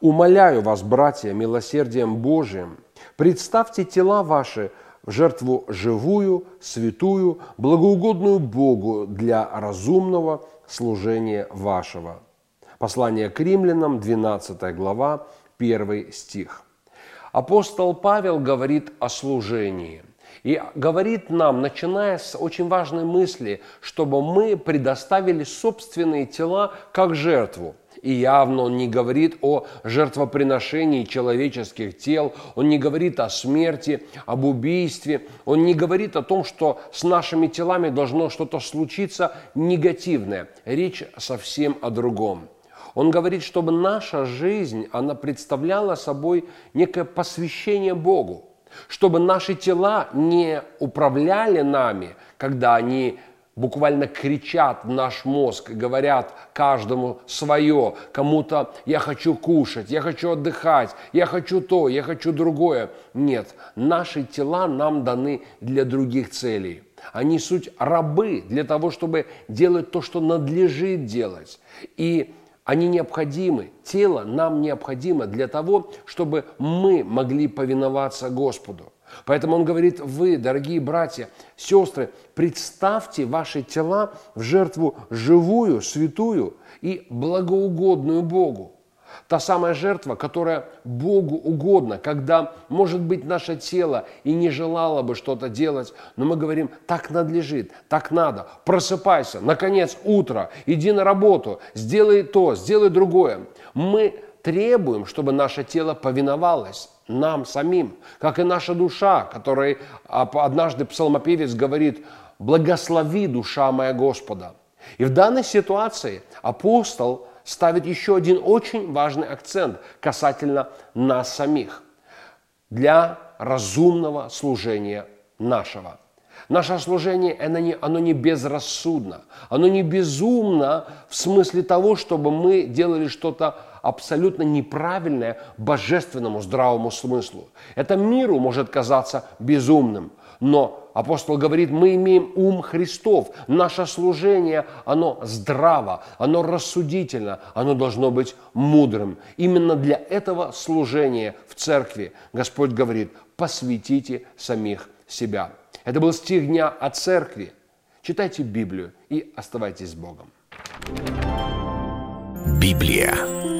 умоляю вас, братья, милосердием Божиим, представьте тела ваши в жертву живую, святую, благоугодную Богу для разумного служения вашего. Послание к римлянам, 12 глава, 1 стих. Апостол Павел говорит о служении. И говорит нам, начиная с очень важной мысли, чтобы мы предоставили собственные тела как жертву. И явно он не говорит о жертвоприношении человеческих тел, он не говорит о смерти, об убийстве, он не говорит о том, что с нашими телами должно что-то случиться негативное. Речь совсем о другом. Он говорит, чтобы наша жизнь, она представляла собой некое посвящение Богу, чтобы наши тела не управляли нами, когда они буквально кричат в наш мозг, говорят каждому свое, кому-то «я хочу кушать», «я хочу отдыхать», «я хочу то», «я хочу другое». Нет, наши тела нам даны для других целей. Они суть рабы для того, чтобы делать то, что надлежит делать. И они необходимы. Тело нам необходимо для того, чтобы мы могли повиноваться Господу. Поэтому он говорит, вы, дорогие братья, сестры, представьте ваши тела в жертву живую, святую и благоугодную Богу. Та самая жертва, которая Богу угодна, когда, может быть, наше тело и не желало бы что-то делать, но мы говорим, так надлежит, так надо, просыпайся, наконец, утро, иди на работу, сделай то, сделай другое. Мы требуем, чтобы наше тело повиновалось нам самим, как и наша душа, которой однажды псалмопевец говорит, благослови душа моя Господа. И в данной ситуации апостол ставит еще один очень важный акцент касательно нас самих для разумного служения нашего. Наше служение, оно не, оно не безрассудно, оно не безумно в смысле того, чтобы мы делали что-то абсолютно неправильное божественному здравому смыслу. Это миру может казаться безумным, но апостол говорит, мы имеем ум Христов. Наше служение, оно здраво, оно рассудительно, оно должно быть мудрым. Именно для этого служения в церкви Господь говорит, посвятите самих себя. Это был стих дня о церкви. Читайте Библию и оставайтесь с Богом. Библия.